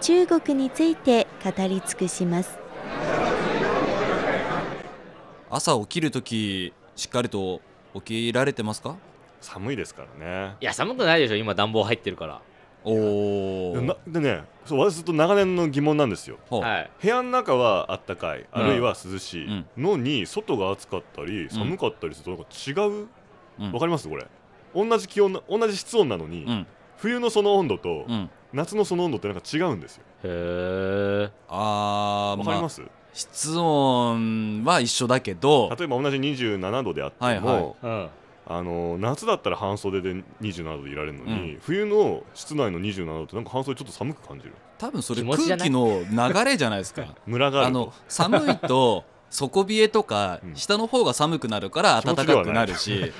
中国について語り尽くします。朝起きるときしっかりと起きられてますか？寒いですからね。いや寒くないでしょ。今暖房入ってるから。おおなでねそう私ずっと長年の疑問なんですよ。はい。部屋の中はあったかいあるいは涼しいうん。のに外が暑かったり寒かったりするとなんか違う？うん。わかります？これ。同じ気温な同じ室温なのにうん。冬のその温度とうん夏のその温度ってなんか違うんですよ。へえああわかります？室温は一緒だけど例えば同じ27度であってはいはい。もうん。あの夏だったら半袖で27度でいられるのうに冬の室内の27度ってなんか半袖ちょっと寒く感じる。多分それ空気の流れじゃないですか。ムラがあると。あの寒いと底冷えとかうん。下の方が寒くなるから暖かくなるし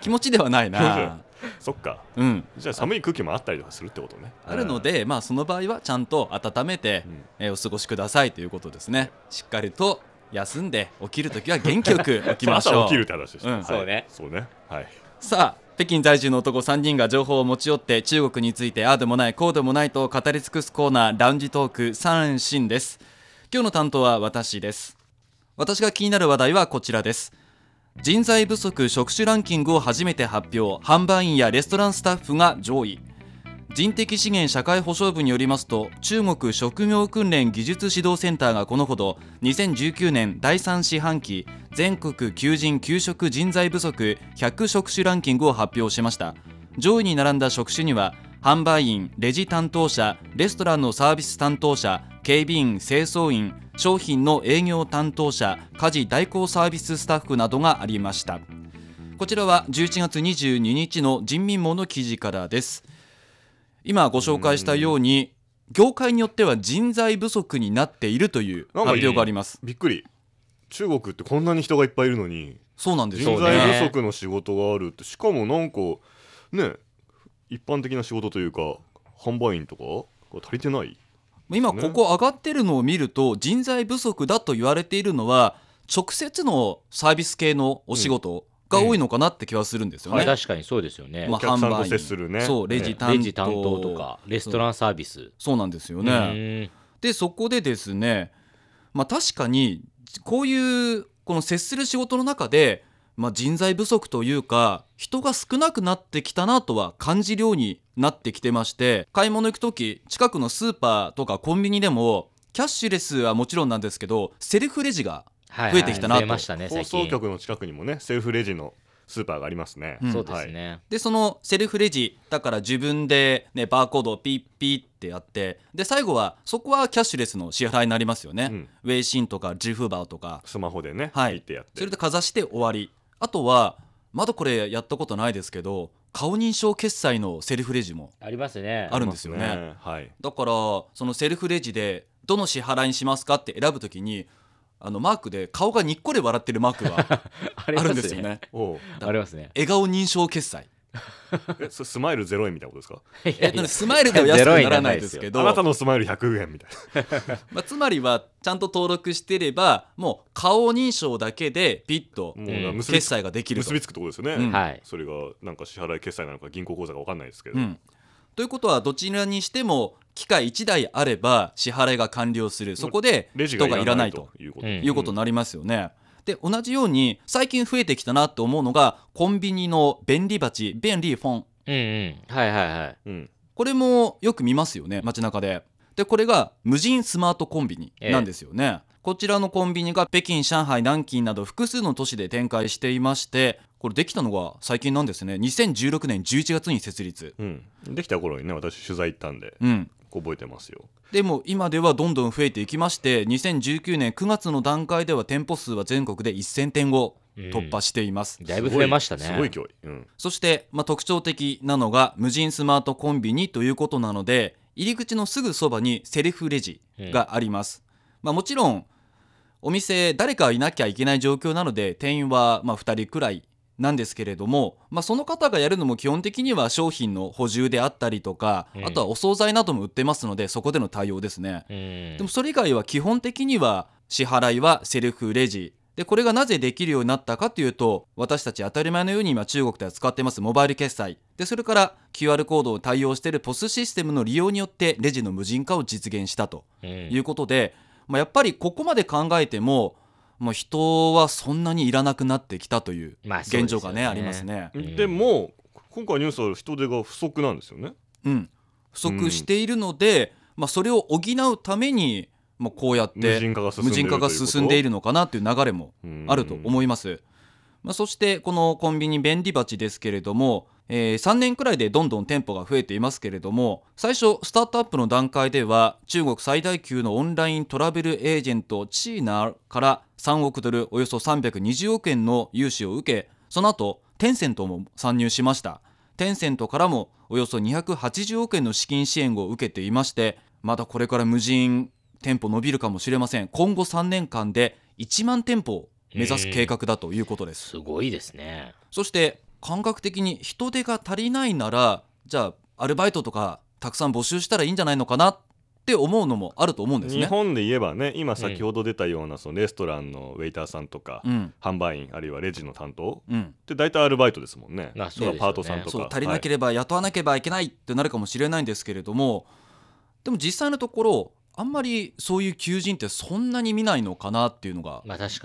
気持ちではない。な そっか。うん。じゃあ寒い空気もあったりとかするってことね。あるのでまあその場合はちゃんと温めてうん。えーお過ごしくださいということですね。しっかりと休んで起きるときは元気よく 起きましょう。朝起きるって話でした、うん。はいそうね。そうね。はい。さあ北京在住の男3人が情報を持ち寄って中国についてああでもないこうでもないと語り尽くすコーナーラウンジトーク三新です。今日の担当は私です。私が気になる話題はこちらです人材不足職種ランキングを初めて発表販売員やレストランスタッフが上位。人的資源社会保障部によりますと中国職業訓練技術指導センターがこのほど2019年第3四半期全国求人・給食人材不足100職種ランキングを発表しました。上位に並んだ職種には販売員レジ担当者レストランのサービス担当者警備員清掃員商品の営業担当者家事代行サービススタッフなどがありました。こちらは11月22日の人民網の記事からです。今ご紹介したように業界によっては人材不足になっているという発表があります。びっくり。中国ってこんなに人がいっぱいいるのにそうなんですよ人材不足の仕事があるって。しかもなんかね一般的な仕事というか販売員とかが足りてない今ここ上がってるのを見ると人材不足だと言われているのは直接のサービス系のお仕事が多いのかなって気はするんですよね。確かにそうですよね。まあ販売員接するね。そうレジ担当レジ担当とかレストランサービス。そう。なんですようね。でそこでですねまあ確かにこういうこの接する仕事の中で、まあ、人材不足というか人が少なくなってきたなとは感じるようになってきてまして買い物行く時近くのスーパーとかコンビニでもキャッシュレスはもちろんなんですけどセルフレジがはい増えてきたなと。増えましたね放送局の近くにもねセルフレジのスーパーがありますね、うん。そうですね。でそのセルフレジだから自分で、ね、バーコードをピッピッってやってで最後はそこはキャッシュレスの支払いになりますよね、うん。ウェイシンとかジフバーとか。スマホでね、はい。行ってやって。それでかざして終わり。あとはまだこれやったことないですけど顔認証決済のセルフレジもありますね。あるんですよね。はい。だからそのセルフレジでどの支払いにしますかって選ぶときにあのマークで顔がにっこり笑ってるマークが ああるんですよね。ありますね。笑顔認証決済 えそスマイル0円みたいなことですか？えっとねスマイルでは安くならないですけど。あなたのスマイル100円みたいまあ、つまりはちゃんと登録してればもう顔認証だけでピッと決済ができると。結びつくってことですよね、うん。はい。それがなんか支払い決済なのか銀行口座か分かんないですけど、うん、ということはどちらにしても機械1台あれば支払いが完了する。そこでレジ人がいがいらないとということ、うん。いうことになりますよね。で同じように最近増えてきたなと思うのがコンビニの便利鉢便利フォン。うんうん。はいはいはい。うん。これもよく見ますよね街中で。でこれが無人スマートコンビニなんですよね。こちらのコンビニが北京上海南京など複数の都市で展開していましてこれできたのが最近なんですね。2016年11月に設立。うん、できた頃にね私取材行ったんで。うん、覚えてますよ。でも今ではどんどん増えていきまして2019年9月の段階では店舗数は全国で1000店を突破しています、だいぶ増えましたね。すごい勢い、うん、そして、まあ、特徴的なのが無人スマートコンビニということなので入り口のすぐそばにセルフレジがあります、まあ、もちろんお店誰かいなきゃいけない状況なので店員はまあ2人くらいなんですけれども、まあ、その方がやるのも基本的には商品の補充であったりとか、うん。あとはお惣菜なども売ってますのでそこでの対応ですね。うん。でもそれ以外は基本的には支払いはセルフレジ。でこれがなぜできるようになったかというと私たち当たり前のように今中国では使ってます。モバイル決済。でそれから QR コードを対応しているポスシステムの利用によってレジの無人化を実現したとうん。いうことで、まあ、やっぱりここまで考えても、まあ、人はそんなにいらなくなってきたという現ですよね。状がねありますね。ん。でも今回ニュースは人手が不足なんですよね。うん、不足しているので、まあ、それを補うために、まあ、こうやって無人化が進んでいる無人化が進んでいるのかなという流れもうんあると思います。まあ、そしてこのコンビニ便利鉢ですけれども、えー3年くらいでどんどん店舗が増えていますけれども最初スタートアップの段階では中国最大級のオンライントラベルエージェントチーナーから3億ドルおよそ320億円の融資を受けその後テンセントも参入しました。テンセントからもおよそ280億円の資金支援を受けていましてまだこれから無人店舗伸びるかもしれません。今後3年間で1万店舗を目指す計画だということです。すごいですね。そして感覚的に人手が足りないならじゃあアルバイトとかたくさん募集したらいいんじゃないのかなって思うのもあると思うんですね。日本で言えばね今先ほど出たようなそのレストランのウェイターさんとか、うん。販売員あるいはレジの担当うん、って大体アルバイトですもんね。まあそうね。パートさんとか。そう足りなけれれば雇わなければいけないってなるかもしれないんですけれどもでも実際のところあんまりそういう求人ってそんなに見ないのかなっていうのが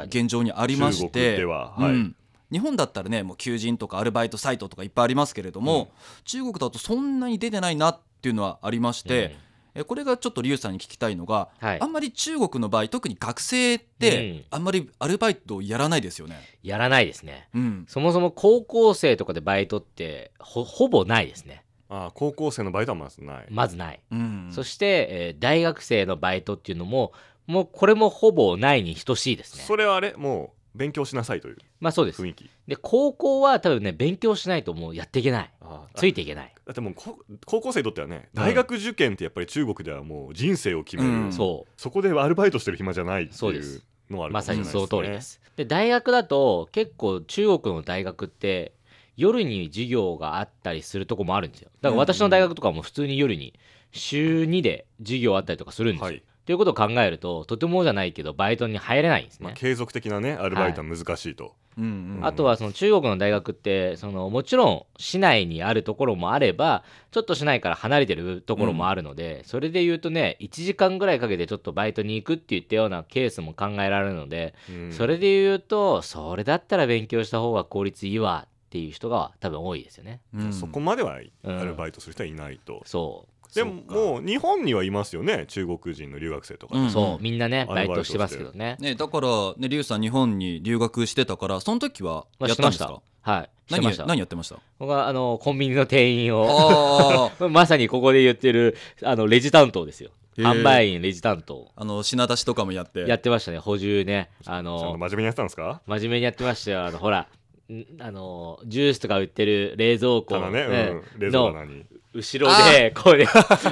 現状にありまし中て国でははい。うん日本だったらねもう求人とかアルバイトサイトとかいっぱいありますけれども、中国だとそんなに出てないなっていうのはありまして、えこれがちょっとリュウさんに聞きたいのが、はい。あんまり中国の場合特に学生っうん。てあんまりアルバイトをやらないですよね。やらないですねうん、そもそも高校生とかでバイトってほほぼないですね。ああ高校生のバイトはまずない、まずない、うん。そして、えー大学生のバイトっていうのももうこれもほぼないに等しいですね。それはあれ？もう勉強しなさいというまあそうです。雰囲気。で高校は多分ね勉強しないともうやっていけない。ついていけない。だってもうこ高校生にとってはねうん大学受験ってやっぱり中国ではもう人生を決める、うん。そそこでアルバイトしてる暇じゃないっていうのはあるかうまさにその通りです。で大学だと結構中国の大学って夜に授業があったりするとこもあるんですよ。だから私の大学とかも普通に夜に週2で授業あったりとかするんですよ、はいということを考えるととてもじゃないけどバイトに入れないんですね、まあ、継続的なねアルバイトは難しいと、うんうんあとはその中国の大学ってそのもちろん市内にあるところもあればちょっと市内から離れてるところもあるので、それで言うとね1時間ぐらいかけてちょっとバイトに行くって言ったようなケースも考えられるので、うん。それで言うとそれだったら勉強した方が効率いいわっていう人が多分多いですよね。うん。そこまではうん。アルバイトする人はいないと、そうでももう日本にはいますよね中国人の留学生とか、うん。そうみんなねバイトして。ますけどね。ね、だから、ね、リュウさん日本に留学してたからその時はまあやったんですか？してました。はい。何ました。何やってました？僕はあのコンビニの店員を。あ まさにここで言ってるあのレジ担当ですよ。販売員レジ担当。あの品出しとかもやって。やってましたね補充ね。あの真面目にやってたんですか？真面目にやってましたよ。あのほらんあのジュースとか売ってる冷蔵庫。ただね、ねうん、冷蔵庫のに後ろで こうね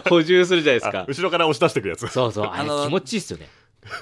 補充するじゃないですか。あ後ろから押し出してくやつ。そうそう。あれ気持ちいいっすよね。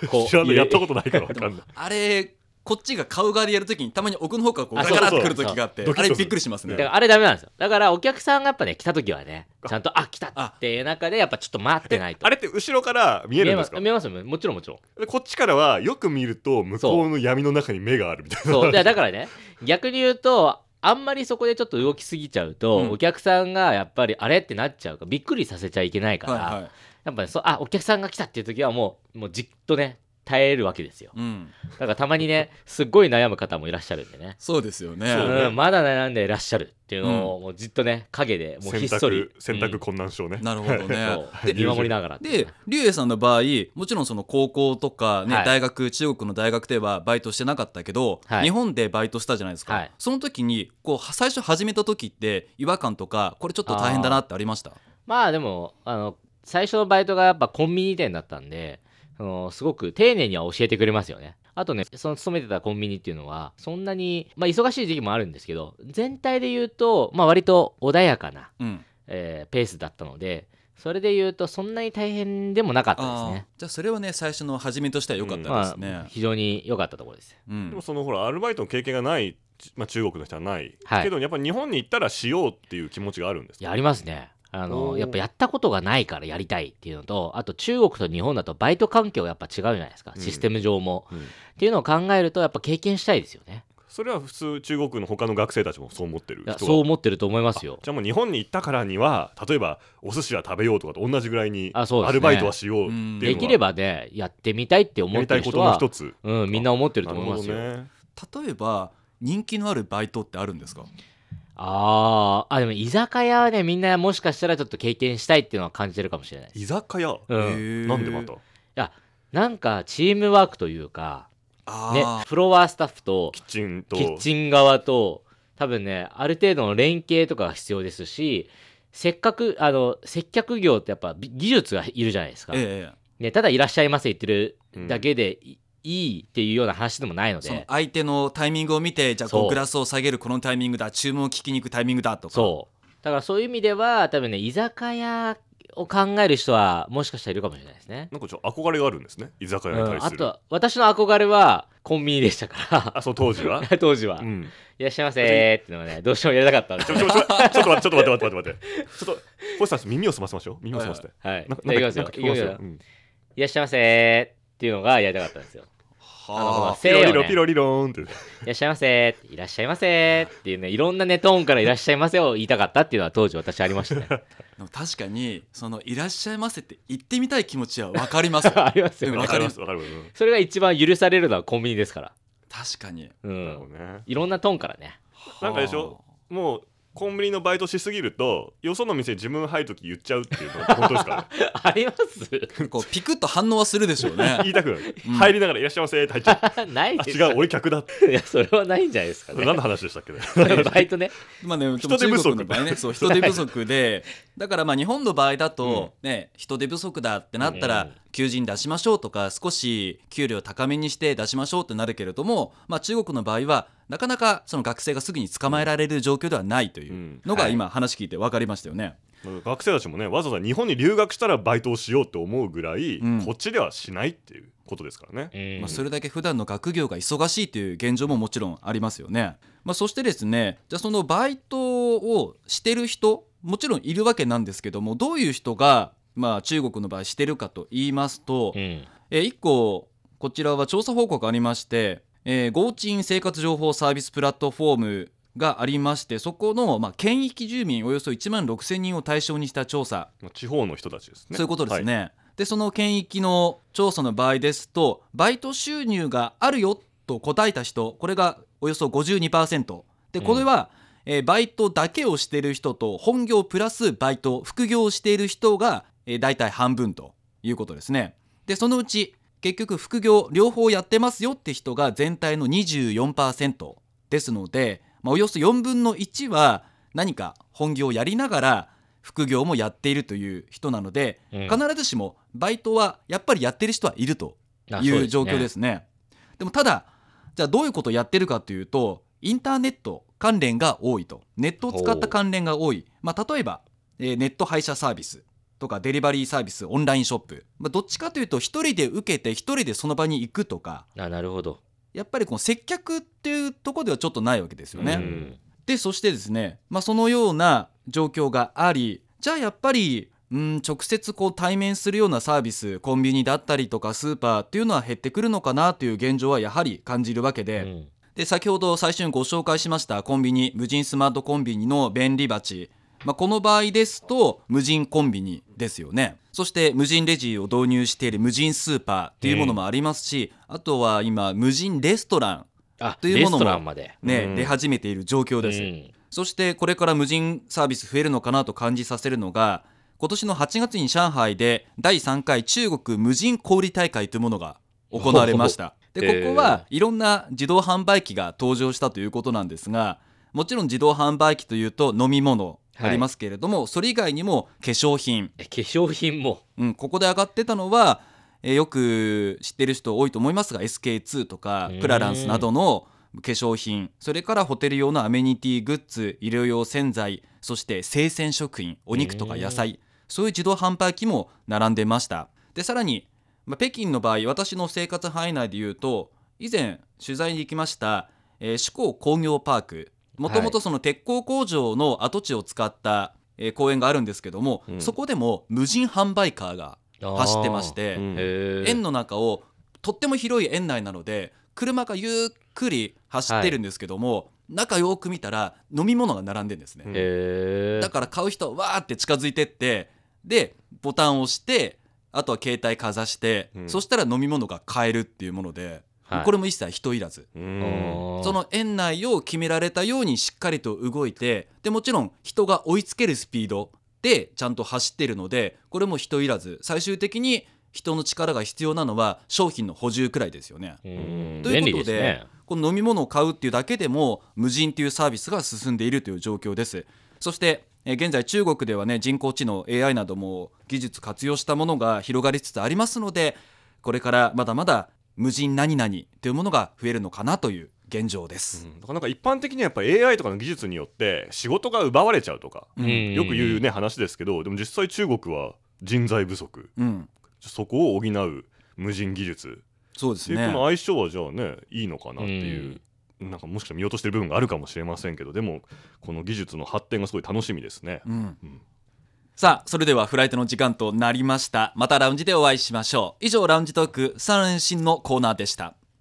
こ知らんの入れやったことないから分かんない。あれこっちが買う側でやるときにたまに奥の方からこうあガラガラってくる時があってあれびっくりしますね。だからあれダメなんですよ。だからお客さんがやっぱね来た時はねちゃんとあ来たあっていう中でやっぱちょっと待ってないと。あれって後ろから見えるんですか？見えます。見えますもちろんもちろん。でこっちからはよく見ると向こうの闇の中に目があるみたいな。そう。でだからね逆に言うとあんまりそこでちょっと動きすぎちゃうと、うん。お客さんがやっぱりあれってなっちゃうからびっくりさせちゃいけないから、はいはい。やっぱりそうあお客さんが来たっていう時はもうもうじっとね耐えるわけですよ。うん。だからたまにねすっごい悩む方もいらっしゃるんでね。そうですよね。そうん、まだ悩んでいらっしゃるっていうのを、もうじっとね陰でもうひ選っそり択選択うん。困難症ね、なるほどね。そう。見守りながら。でリュウエイさんの場合もちろんその高校とか、ねはい。大学中国の大学ではバイトしてなかったけど、はい。日本でバイトしたじゃないですか、はい。その時にこう最初始めた時って違和感とかこれちょっと大変だなってありました？まあでもあの最初のバイトがやっぱコンビニ店だったんであのすごく丁寧には教えてくれますよね。あとねその勤めてたコンビニっていうのはそんなに、まあ、忙しい時期もあるんですけど全体で言うと、まあ、割と穏やかな、うん。えーペースだったのでそれで言うとそんなに大変でもなかったですね。じゃあそれはね最初の始めとしては良かったまあですね、非常に良かったところです。うん。でもそのほらアルバイトの経験がない、まあ、中国の人はない、はい。けどやっぱ日本に行ったらしようっていう気持ちがあるんですいやありますねあのやっぱやったことがないからやりたいっていうのとあと中国と日本だとバイト環境がやっぱ違うじゃないですか。うん。システム上も、うん。っていうのを考えるとやっぱ経験したいですよね。それは普通中国の他の学生たちもそう思ってるそう思ってると思いますよ。じゃあもう日本に行ったからには例えばお寿司は食べようとかと同じぐらいにあそうですね。アルバイトはしようっていうのは。できればねやってみたいって思やりたいことってる人はの一つうん、みんな思ってると思いますよ、ね。例えば人気のあるバイトってあるんですか？あー。あでも居酒屋はねみんなもしかしたらちょっと経験したいっていうのは感じてるかもしれないです。居酒屋、うん。なんでまた？なんかチームワークというかねフロアスタッフとキッチンと。キッチン側と多分ねある程度の連携とかが必要ですしせっかくあの接客業ってやっぱび技術がいるじゃないですか、ええね、ただいらっしゃいませ言ってるだけでい,、いいっていうような話でもないので。相手のタイミングを見てじゃあこそううグラスを下げるこのタイミングだ注文を聞きに行くタイミングだとか。そう。だからそういう意味では多分ね居酒屋を考える人はもしかしたらいるかもしれないですね、なんかちょっと憧れがあるんですね居酒屋にうん、あ対する、とは私の憧れはコンビニでしたかあそう当時は？ら 当時は、いうん。らっしゃいませーっていうのがねどうしてもやりたかったんで。すちょちょちょちょっと待ってちょっと待って待って待って。待ってちょっと星さん耳を澄ませましょう耳を澄ませて、はいなじゃあいきますよ。なんか聞こえますよ、いきますよ。うんいらっしゃいませーっていうのがやりたかったんですよあ。のこのはあピロせーをね。リロピロリローンっていらっしゃいませーいらっしゃいませーっていうねいろんなネトーンからいらっしゃいませを言いたかったっていうのは当時私ありましたね。でも確かにそのいらっしゃいませって言ってみたい気持ちは分かりますありますようんわかります。わかります、うんそれが一番許されるのはコンビニですから。確かに。うなるほんどね。いろんなトーンからね。なんかでしょ？もうコンビニのバイトしすぎるとよその店自分入るとき言っちゃうっていうのは本当ですか あります？はあこうピクッと反応はするでしょうね。言いたくなる、入りながらいらっしゃいませって入っちゃう。ないですあ違う俺客だって。いやそれはないんじゃないですかね。何の話でしたっけね。バイトね。まあね、人手不足。の場合ね、そう人手不足で、だからまあ日本の場合だと、ね、人手不足だってなったらうん、求人出しましょうとか、少し給料高めにして出しましょうってなるけれども、まあ中国の場合は、なかなかその学生がすぐに捕まえられる状況ではないというのはい。が今話聞いて分かりましたよね。学生たちもねわざわざ日本に留学したらバイトをしようって思うぐらい、うん。こっちではしないっていうことですからね、うんまあ、それだけ普段の学業が忙しいという現状ももちろんありますよね。まあ、そしてですねじゃあそのバイトをしてる人もちろんいるわけなんですけどもどういう人が、まあ、中国の場合してるかと言いますと、うん。え1個こちらは調査報告ありまして、えー、ゴーチン生活情報サービスプラットフォームがありましてそこの、まあ、県域住民およそ1万6000人を対象にした調査。まあ地方の人たちですね。そういうことですはい。ね。でその県域の調査の場合ですとバイト収入があるよと答えた人これがおよそ52%でこれは、えーバイトだけをしている人と本業プラスバイト副業をしている人が、えー、大体半分ということですね。でそのうち結局副業両方やってますよって人が全体の24%ですので、まあ、およそ4分の1は何か本業をやりながら副業もやっているという人なので、うん。必ずしもバイトはやっぱりやってる人はいるというう状況ですすね。でもただじゃあどういうことをやってるかというとインターネット関連が多いと。ネットを使った関連が多い、まあ、例えば、えーネット配車サービスとかデリバリーサービスオンラインショップ、まあ、どっちかというと一人で受けて一人でその場に行くとか。あなるほど。やっぱりこの接客っていうところではちょっとないわけですよね。うん。でそしてですね、まあ、そのような状況がありじゃあやっぱりうん直接こう対面するようなサービスコンビニだったりとかスーパーっていうのは減ってくるのかなという現状はやはり感じるわけで,、うん。で先ほど最初にご紹介しましたコンビニ無人スマートコンビニの便利鉢、まあ、この場合ですと無人コンビニですよね。そして無人レジを導入している無人スーパーっていうものもありますし、あとは今無人レストランあというものもね、うん。出始めている状況です。うん。そしてこれから無人サービス増えるのかなと感じさせるのが今年の8月に上海で第3回中国無人小売大会というものが行われました。でここはいろんな自動販売機が登場したということなんですがもちろん自動販売機というと飲み物ありますけれども、それ以外にも化粧品、え化粧品も。うん、ここで上がってたのは、えーよく知ってる人多いと思いますが SK2 とかうんクラランスなどの化粧品。それからホテル用のアメニティグッズ医療用洗剤そして生鮮食品お肉とか野菜。そういう自動販売機も並んでました。でさらに、まあ、北京の場合私の生活範囲内で言うと以前取材に行きました、えー、四港工業パークもともとその鉄鋼工場の跡地を使った、えー公園があるんですけども、うん。そこでも無人販売カーが走ってまして、うん。園の中をとっても広い園内なので車がゆっくり走ってるんですけども、中よく見たら飲み物が並んでんですね、だから買う人はわーって近づいてってでボタンを押してあとは携帯かざして、うん。そしたら飲み物が買えるっていうもので、はい。これも一切人いらず、その園内を決められたようにしっかりと動いてでもちろん人が追いつけるスピードでちゃんと走ってるのでこれも人いらず。最終的に人の力が必要なのは商品の補充くらいですよね。うん。ということでね。この飲み物を買うっていうだけでも無人っていうサービスが進んでいるという状況です。そしてえー現在中国ではね人工知能 AI なども技術活用したものが広がりつつありますのでこれからまだまだ無人何々というものが増えるのかなという現状です、うん。だからなんか一般的にはやっぱ AI とかの技術によって仕事が奪われちゃうとか。うん。よく言うね話ですけどでも実際中国は人材不足。うん、そこを補う無人技術。そうですね。っていうこの相性はじゃあねいいのかなっていう、なんかもしかしたら見落としてる部分があるかもしれませんけどでもこの技術の発展がすごい楽しみですね。うん。うんさあそれではフライトの時間となりました。またラウンジでお会いしましょう。以上ラウンジトーク3連新のコーナーでした。